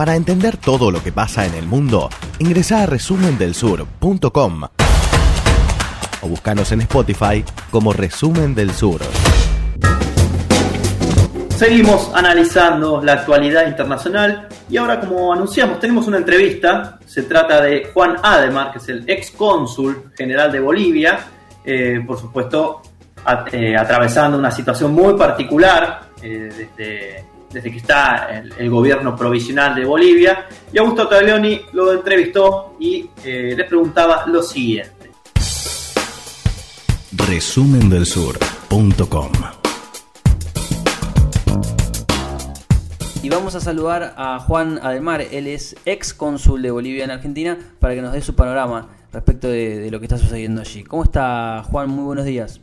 Para entender todo lo que pasa en el mundo, ingresa a resumendelsur.com o búscanos en Spotify como Resumen del Sur. Seguimos analizando la actualidad internacional y ahora como anunciamos tenemos una entrevista, se trata de Juan Ademar, que es el ex cónsul general de Bolivia, eh, por supuesto eh, atravesando una situación muy particular eh, desde, que está el, gobierno provisional de Bolivia y Augusto Taglioni lo entrevistó y le preguntaba lo siguiente. Resumendelsur.com Y vamos a saludar a Juan Ademar, él es ex cónsul de Bolivia en Argentina, para que nos dé su panorama respecto de, lo que está sucediendo allí. ¿Cómo está Juan? Muy buenos días.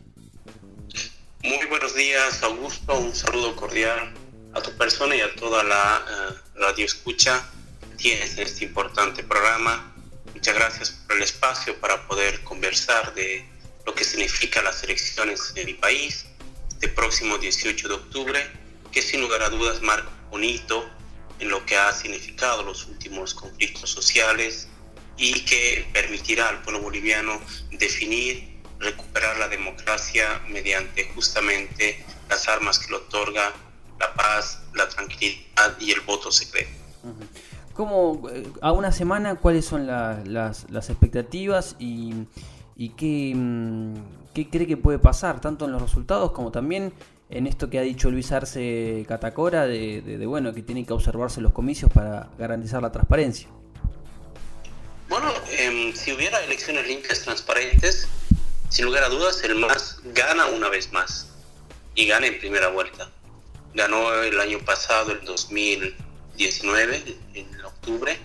Muy buenos días, Augusto. Un saludo cordial a tu persona y a toda la uh, radio escucha tienes este importante programa. Muchas gracias por el espacio para poder conversar de lo que significa las elecciones en mi país este próximo 18 de octubre, que sin lugar a dudas marca un hito en lo que ha significado los últimos conflictos sociales y que permitirá al pueblo boliviano definir, recuperar la democracia mediante justamente las armas que le otorga la paz, la tranquilidad y el voto secreto. ¿Cómo, eh, a una semana, cuáles son las, expectativas y, qué, mm, qué cree que puede pasar, tanto en los resultados como también en esto que ha dicho Luis Arce Catacora, de, bueno, que tienen que observarse los comicios para garantizar la transparencia. Bueno, em, si hubiera elecciones limpias, transparentes, sin lugar a dudas, el MAS gana una vez más y gana en primera vuelta. Ganó el año pasado, el 2019, en octubre,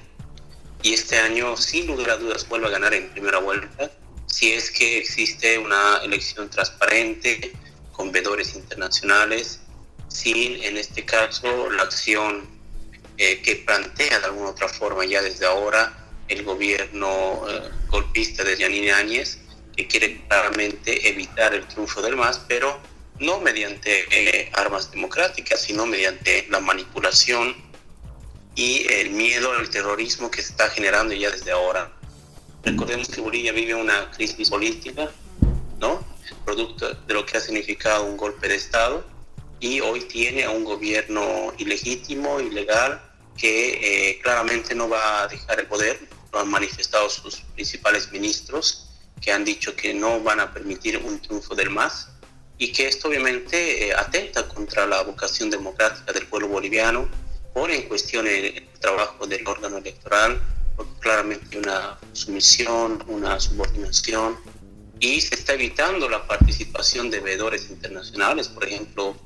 y este año, sin lugar a dudas, vuelve a ganar en primera vuelta. Si es que existe una elección transparente, con vedores internacionales, sin en este caso la acción eh, que plantea de alguna otra forma ya desde ahora el gobierno eh, golpista de Yanine Áñez, que quiere claramente evitar el triunfo del MAS, pero no mediante eh, armas democráticas, sino mediante la manipulación y el miedo al terrorismo que se está generando ya desde ahora. Recordemos que Bolivia vive una crisis política, ¿no? producto de lo que ha significado un golpe de Estado y hoy tiene a un gobierno ilegítimo, ilegal, que eh, claramente no va a dejar el poder, lo han manifestado sus principales ministros, que han dicho que no van a permitir un triunfo del MAS y que esto obviamente eh, atenta contra la vocación democrática del pueblo boliviano, pone en cuestión el, trabajo del órgano electoral, porque claramente una sumisión, una subordinación y se está evitando la participación de veedores internacionales. Por ejemplo,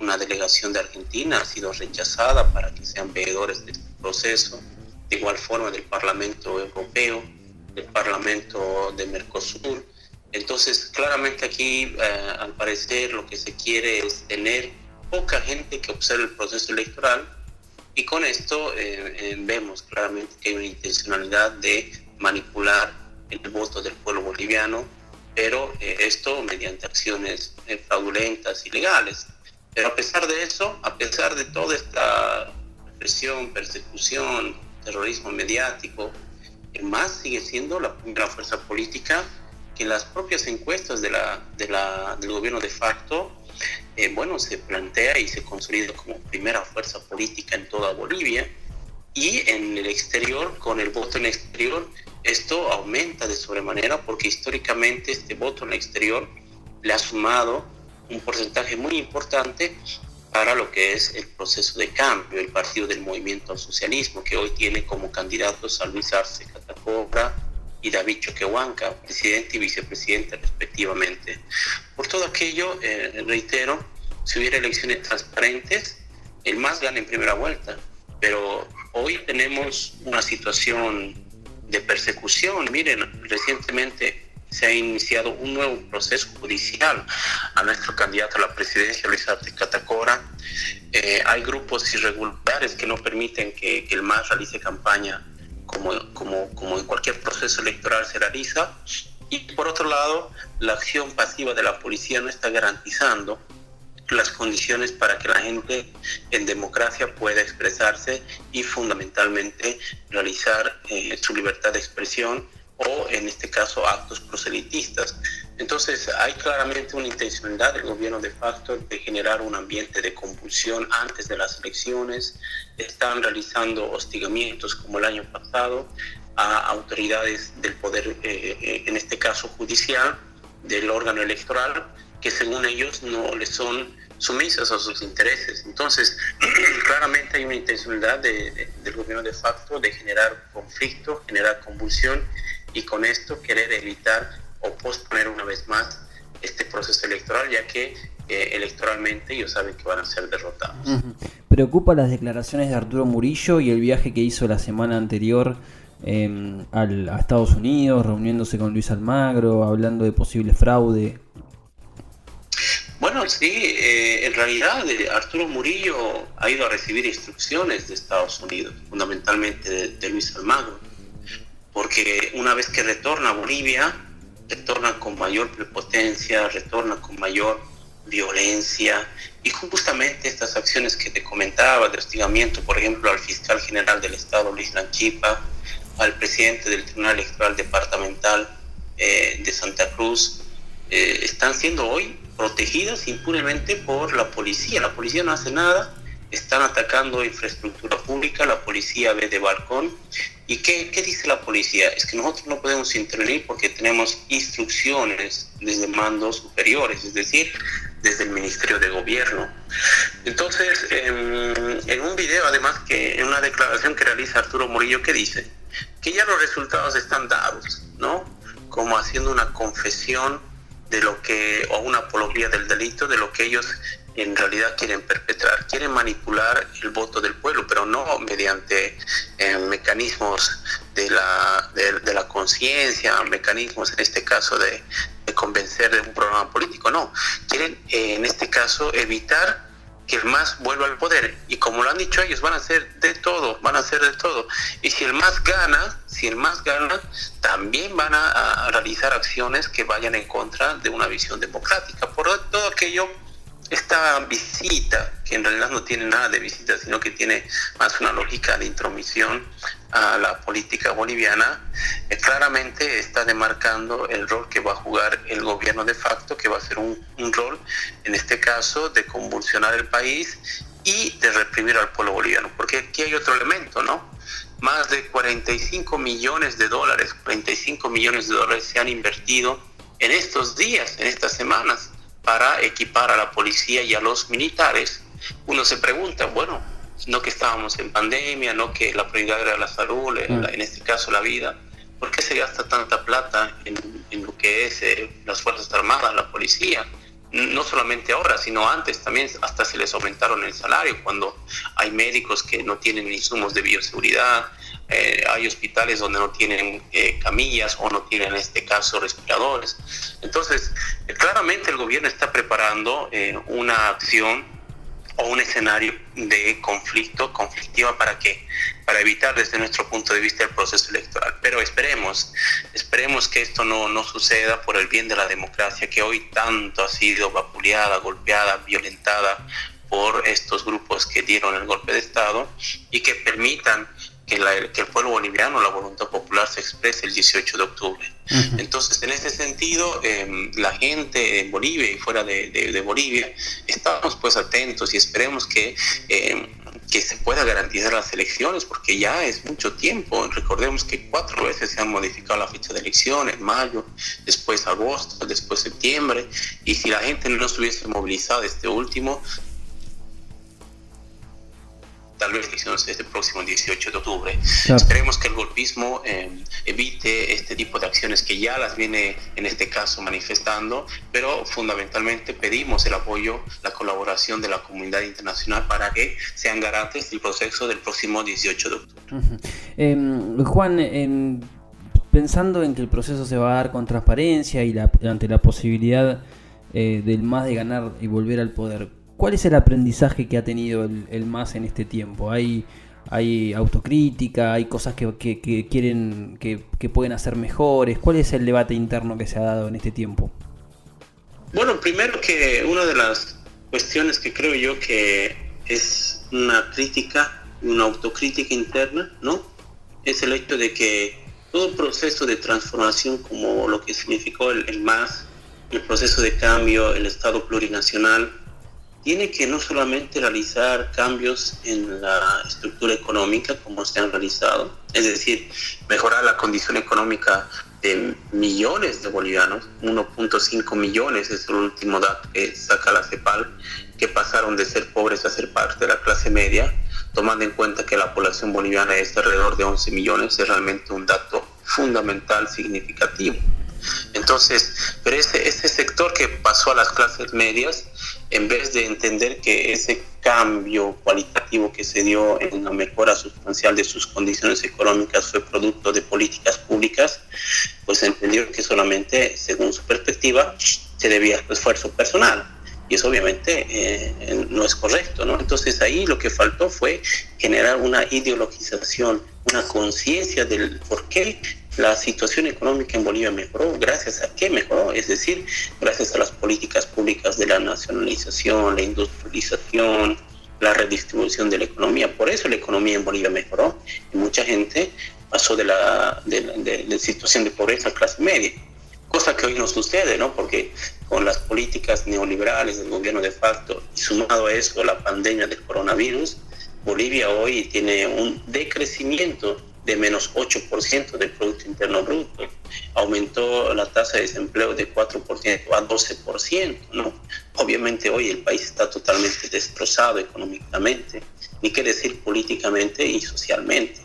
una delegación de Argentina ha sido rechazada para que sean veedores del proceso, de igual forma del Parlamento Europeo, del Parlamento de Mercosur. Entonces, claramente aquí, eh, al parecer, lo que se quiere es tener poca gente que observe el proceso electoral y con esto eh, eh, vemos claramente que hay una intencionalidad de manipular el voto del pueblo boliviano pero esto mediante acciones fraudulentas y legales. Pero a pesar de eso, a pesar de toda esta represión, persecución, terrorismo mediático, el MAS sigue siendo la primera fuerza política que las propias encuestas del gobierno de facto, eh, bueno, se plantea y se consolida como primera fuerza política en toda Bolivia y en el exterior, con el voto en el exterior, esto aumenta de sobremanera porque históricamente este voto en el exterior le ha sumado un porcentaje muy importante para lo que es el proceso de cambio, el partido del movimiento al socialismo, que hoy tiene como candidatos a Luis Arce Catacobra y David Choquehuanca, presidente y vicepresidente respectivamente. Por todo aquello, eh, reitero, si hubiera elecciones transparentes, el más gana en primera vuelta, pero hoy tenemos una situación de persecución. Miren, recientemente se ha iniciado un nuevo proceso judicial a nuestro candidato a la presidencia, Luis Arte Catacora. Eh, hay grupos irregulares que no permiten que, el MAS realice campaña como, como, como en cualquier proceso electoral se realiza. Y por otro lado, la acción pasiva de la policía no está garantizando las condiciones para que la gente en democracia pueda expresarse y fundamentalmente realizar eh, su libertad de expresión o en este caso actos proselitistas. Entonces hay claramente una intencionalidad del gobierno de facto de generar un ambiente de convulsión antes de las elecciones. Están realizando hostigamientos como el año pasado a autoridades del poder, eh, eh, en este caso judicial, del órgano electoral, que según ellos no le son sumisas a sus intereses. Entonces, claramente hay una intencionalidad del gobierno de facto de generar conflicto, generar convulsión y con esto querer evitar o posponer una vez más este proceso electoral, ya que eh, electoralmente ellos saben que van a ser derrotados. Preocupa las declaraciones de Arturo Murillo y el viaje que hizo la semana anterior eh, al, a Estados Unidos, reuniéndose con Luis Almagro, hablando de posible fraude. Bueno, sí, eh, en realidad eh, Arturo Murillo ha ido a recibir instrucciones de Estados Unidos, fundamentalmente de, Luis Almagro, porque una vez que retorna a Bolivia, retorna con mayor prepotencia, retorna con mayor violencia y justamente estas acciones que te comentaba de hostigamiento, por ejemplo, al fiscal general del Estado, Luis Lanchipa, al presidente del Tribunal Electoral Departamental eh, de Santa Cruz, están siendo hoy protegidas impunemente por la policía. La policía no hace nada, están atacando infraestructura pública, la policía ve de balcón. ¿Y qué, qué, dice la policía? Es que nosotros no podemos intervenir porque tenemos instrucciones desde mandos superiores, es decir, desde el Ministerio de Gobierno. Entonces, en, en un video, además, que en una declaración que realiza Arturo Murillo, ¿qué dice? Que ya los resultados están dados, ¿no? Como haciendo una confesión de lo que, o una apología del delito, de lo que ellos en realidad quieren perpetrar. Quieren manipular el voto del pueblo, pero no mediante eh, mecanismos de la, de, la conciencia, mecanismos en este caso de, convencer de un programa político, no. Quieren eh, en este caso evitar que el más vuelva al poder. Y como lo han dicho ellos, van a hacer de todo, van a hacer de todo. Y si el más gana, si el más gana, también van a, realizar acciones que vayan en contra de una visión democrática. Por todo aquello, esta visita, que en realidad no tiene nada de visita, sino que tiene más una lógica de intromisión a la política boliviana, eh, claramente está demarcando el rol que va a jugar el gobierno de facto, que va a ser un, un rol, en este caso, de convulsionar el país y de reprimir al pueblo boliviano. Porque aquí hay otro elemento, ¿no? Más de 45 millones de dólares, 45 millones de dólares se han invertido en estos días, en estas semanas, para equipar a la policía y a los militares. Uno se pregunta, bueno, no que estábamos en pandemia, no que la prioridad era la salud, en, este caso la vida. ¿Por qué se gasta tanta plata en, lo que es eh, las Fuerzas Armadas, la policía? No solamente ahora, sino antes también hasta se les aumentaron el salario cuando hay médicos que no tienen insumos de bioseguridad, eh, hay hospitales donde no tienen eh, camillas o no tienen en este caso respiradores. Entonces, claramente el gobierno está preparando una acción o un escenario de conflicto, conflictiva para que para evitar desde nuestro punto de vista el proceso electoral. Pero esperemos, esperemos que esto no, no suceda por el bien de la democracia que hoy tanto ha sido vapuleada, golpeada, violentada por estos grupos que dieron el golpe de Estado y que permitan que, el pueblo boliviano, la voluntad popular se exprese el 18 de octubre. Entonces, en ese sentido, em, la gente en Bolivia y fuera de, Bolivia, estamos pues atentos y esperemos que, em, que se pueda garantizar las elecciones, porque ya es mucho tiempo. Recordemos que cuatro veces se han modificado la fecha de elecciones, mayo, después agosto, después septiembre, y si la gente no estuviese movilizada este último, tal vez elecciones este próximo 18 de octubre. Esperemos que el golpismo eh, evite este tipo de acciones que ya las viene en este caso manifestando, pero fundamentalmente pedimos el apoyo, la colaboración de la comunidad internacional para que sean garantes del proceso del próximo 18 de octubre. Em, Juan, em, pensando en que el proceso se va a dar con transparencia y ante la posibilidad eh, del MAS de ganar y volver al poder, ¿Cuál es el aprendizaje que ha tenido el, MAS en este tiempo? ¿Hay, autocrítica? ¿Hay cosas que, quieren, que, pueden hacer mejores? ¿Cuál es el debate interno que se ha dado en este tiempo? Bueno, primero que una de las cuestiones que creo yo que es una crítica, una autocrítica interna, ¿no? Es el hecho de que todo proceso de transformación como lo que significó el MAS, el proceso de cambio, el Estado plurinacional, tiene que no solamente realizar cambios en la estructura económica como se han realizado, es decir, mejorar la condición económica de millones de bolivianos, 1.5 millones es el último dato que saca la CEPAL, que pasaron de ser pobres a ser parte de la clase media, tomando en cuenta que la población boliviana es alrededor de 11 millones, es realmente un dato fundamental, significativo. Entonces, pero ese, ese sector que pasó a las clases medias, en vez de entender que ese cambio cualitativo que se dio en la mejora sustancial de sus condiciones económicas fue producto de políticas públicas, pues entendió que solamente, según su perspectiva, se debía a esfuerzo personal. Y eso obviamente eh, no es correcto, ¿no? Entonces ahí lo que faltó fue generar una ideologización, una conciencia del por qué la situación económica en Bolivia mejoró. ¿Gracias a qué mejoró? Es decir, gracias a las políticas públicas de la nacionalización, la industrialización, la redistribución de la economía. Por eso la economía en Bolivia mejoró y mucha gente pasó de la, de, la situación de pobreza a clase media. Cosa que hoy no sucede, ¿no? Porque con las políticas neoliberales del gobierno de facto y sumado a eso la pandemia del coronavirus, Bolivia hoy tiene un decrecimiento de menos 8% del Producto Interno Bruto. Aumentó la tasa de desempleo de 4% a 12%, ¿no? Obviamente hoy el país está totalmente destrozado económicamente, ni qué decir políticamente y socialmente.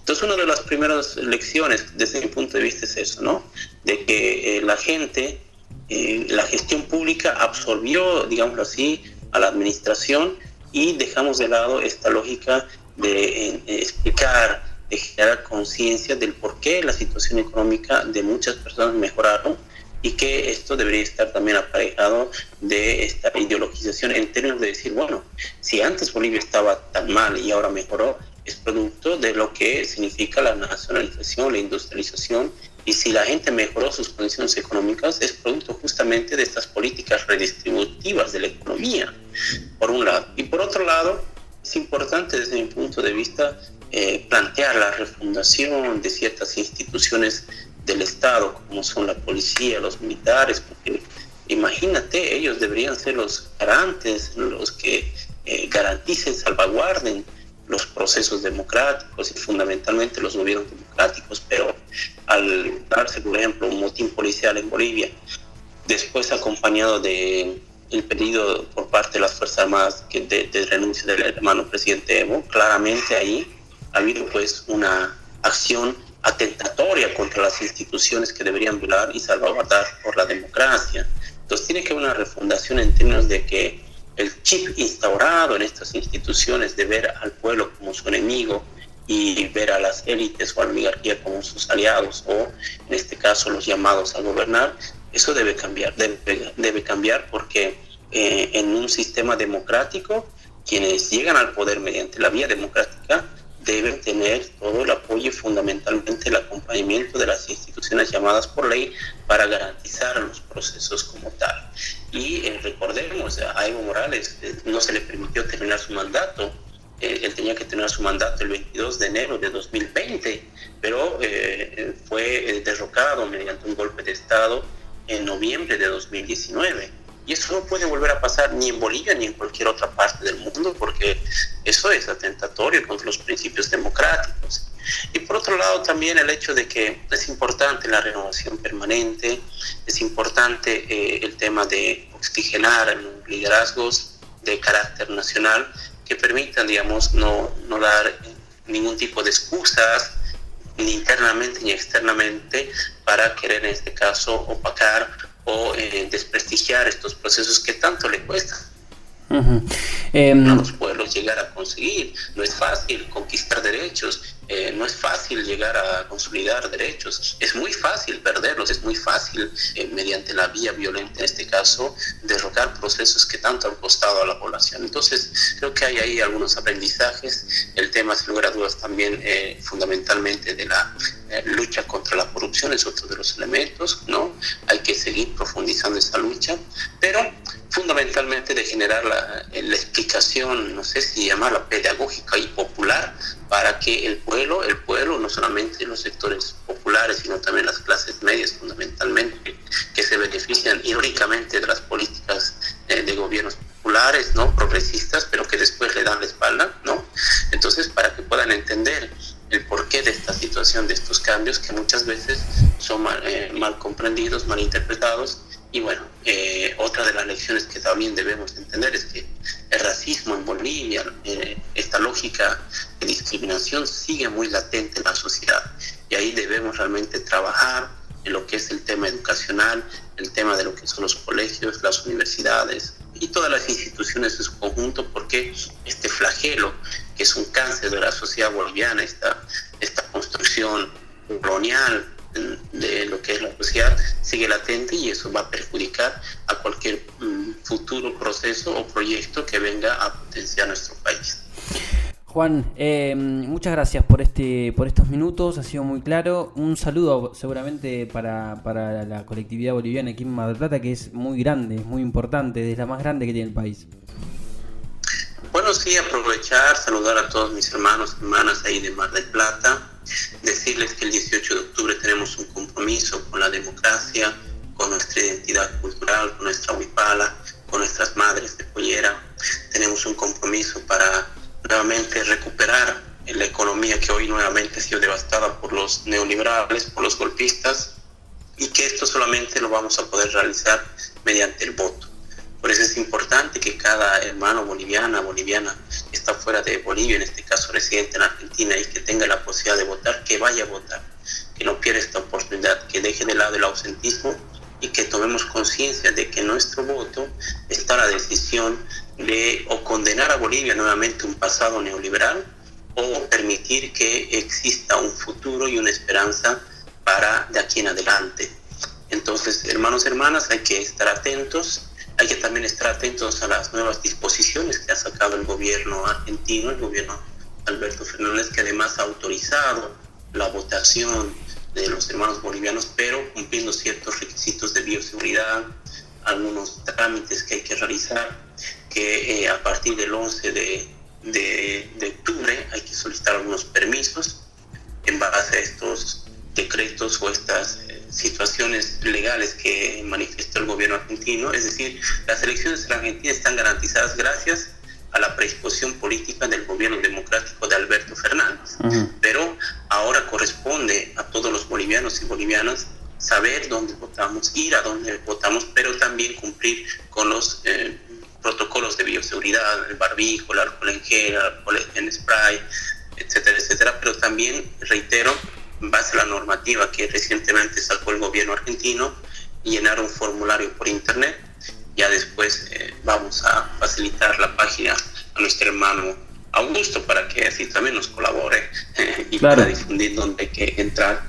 Entonces una de las primeras lecciones desde mi punto de vista es eso, ¿no? De que eh, la gente, eh, la gestión pública absorbió, digámoslo así, a la administración y dejamos de lado esta lógica de eh, explicar de generar conciencia del por qué la situación económica de muchas personas mejoraron y que esto debería estar también aparejado de esta ideologización en términos de decir, bueno, si antes Bolivia estaba tan mal y ahora mejoró, es producto de lo que significa la nacionalización, la industrialización, y si la gente mejoró sus condiciones económicas, es producto justamente de estas políticas redistributivas de la economía, por un lado. Y por otro lado, es importante desde mi punto de vista eh, plantear la refundación de ciertas instituciones del Estado, como son la policía, los militares, porque imagínate, ellos deberían ser los garantes, los que eh, garanticen, salvaguarden los procesos democráticos y fundamentalmente los gobiernos democráticos, pero al darse, por ejemplo, un motín policial en Bolivia, después acompañado de el pedido por parte de las Fuerzas Armadas de, de renuncia del hermano presidente Evo, claramente ahí ha habido pues una acción atentatoria contra las instituciones que deberían velar y salvaguardar por la democracia. Entonces tiene que haber una refundación en términos de que el chip instaurado en estas instituciones de ver al pueblo como su enemigo y ver a las élites o a la oligarquía como sus aliados o en este caso los llamados a gobernar, eso debe cambiar, debe, debe cambiar porque eh, en un sistema democrático quienes llegan al poder mediante la vía democrática deben tener todo el apoyo y fundamentalmente el acompañamiento de las instituciones llamadas por ley para garantizar los procesos como tal. Y eh, recordemos, a Evo Morales eh, no se le permitió terminar su mandato, eh, él tenía que terminar su mandato el 22 de enero de 2020, pero fue derrocado mediante un golpe de Estado en noviembre de 2019 y eso no puede volver a pasar ni en Bolivia ni en cualquier otra parte del mundo porque eso es atentatorio contra los principios democráticos. Y por otro lado también el hecho de que es importante la renovación permanente, es importante eh, el tema de oxigenar liderazgos de carácter nacional que permitan, digamos, no, no dar ningún tipo de excusas, ni internamente ni externamente, para querer en este caso opacar o eh, desprestigiar estos procesos que tanto le cuestan. Em, a los pueblos llegar a conseguir. No es fácil conquistar derechos, eh, no es fácil llegar a consolidar derechos, es muy fácil perderlos, es muy fácil eh, mediante la vía violenta en este caso derrocar procesos que tanto han costado a la población. Entonces creo que hay ahí algunos aprendizajes, el tema sin lugar a dudas también fundamentalmente de la eh, lucha contra la corrupción es otro de los elementos, ¿no? Hay que seguir profundizando esa lucha, pero fundamentalmente de generar la, la explicación, no sé si llamarla pedagógica y popular, para que el pueblo, el pueblo, no solamente los sectores populares, sino también las clases medias fundamentalmente, que se benefician irónicamente de las políticas eh, de gobiernos populares, ¿no? Progresistas, pero que después le dan la espalda, ¿no? Entonces, para que puedan entender el porqué de esta situación, de estos cambios que muchas veces son mal, eh, mal comprendidos, mal interpretados. Y bueno, eh, otra de las lecciones que también debemos entender es que el racismo en Bolivia, eh, esta lógica de discriminación sigue muy latente en la sociedad. Y ahí debemos realmente trabajar en lo que es el tema educacional, el tema de lo que son los colegios, las universidades y todas las instituciones en su conjunto, porque este flagelo, que es un cáncer de la sociedad boliviana, esta, esta construcción colonial de lo que es la sociedad, sigue latente y eso va a perjudicar a cualquier um, futuro proceso o proyecto que venga a potenciar nuestro país. Juan, eh, muchas gracias por este por estos minutos, ha sido muy claro. Un saludo seguramente para, para la colectividad boliviana aquí en Mar del Plata, que es muy grande, es muy importante, es la más grande que tiene el país. Bueno, sí, aprovechar, saludar a todos mis hermanos, hermanas ahí de Mar del Plata, decirles que el 18 de octubre tenemos un compromiso con la democracia, con nuestra identidad cultural, con nuestra huipala, con nuestras madres de pollera. Tenemos un compromiso para nuevamente recuperar la economía que hoy nuevamente ha sido devastada por los neoliberales, por los golpistas, y que esto solamente lo vamos a poder realizar mediante el voto. Por eso es importante que cada hermano boliviana, boliviana que está fuera de Bolivia, en este caso residente en Argentina, y que tenga la posibilidad de votar, que vaya a votar, que no pierda esta oportunidad, que deje de lado el ausentismo y que tomemos conciencia de que nuestro voto está la decisión de o condenar a Bolivia nuevamente un pasado neoliberal o permitir que exista un futuro y una esperanza para de aquí en adelante. Entonces, hermanos y hermanas, hay que estar atentos, hay que también estar atentos a las nuevas disposiciones que ha sacado el gobierno argentino, el gobierno Alberto Fernández, que además ha autorizado la votación de los hermanos bolivianos, pero cumpliendo ciertos requisitos de bioseguridad, algunos trámites que hay que realizar, que eh, a partir del 11 de, de, de, octubre hay que solicitar algunos permisos en base a estos decretos o estas eh, situaciones legales que manifestó el gobierno argentino. Es decir, las elecciones en Argentina están garantizadas gracias a la predisposición política del gobierno democrático de Alberto Fernández. Uh -huh. Pero ahora corresponde a todos los bolivianos y bolivianas saber dónde votamos, ir a dónde votamos, pero también cumplir con los eh, protocolos de bioseguridad, el barbijo, el alcohol en gel, el alcohol en spray, etcétera, etcétera. Pero también, reitero, base a la normativa que recientemente sacó el gobierno argentino, llenar un formulario por internet. Ya después eh, vamos a facilitar la página a nuestro hermano Augusto para que así también nos colabore eh, y claro. pueda difundir dónde hay que entrar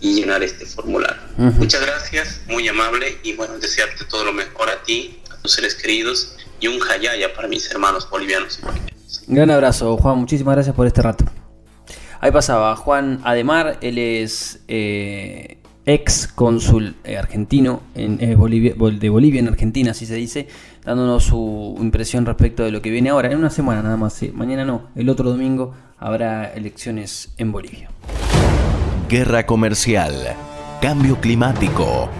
y llenar este formulario. Uh -huh. Muchas gracias, muy amable y bueno, desearte todo lo mejor a ti, a tus seres queridos y un jayaya para mis hermanos bolivianos y bolivianos. Gran abrazo, Juan, muchísimas gracias por este rato. Ahí pasaba Juan Ademar, él es eh, ex cónsul eh, argentino en, eh, de Bolivia en Argentina, así se dice, dándonos su impresión respecto de lo que viene ahora, en una semana nada más, mañana no, el otro domingo habrá elecciones en Bolivia. Guerra comercial, cambio climático,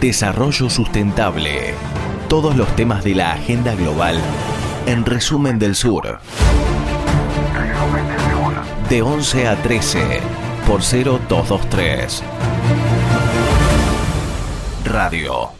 desarrollo sustentable, todos los temas de la agenda global en resumen del sur de 11 a 13 por 0223. Radio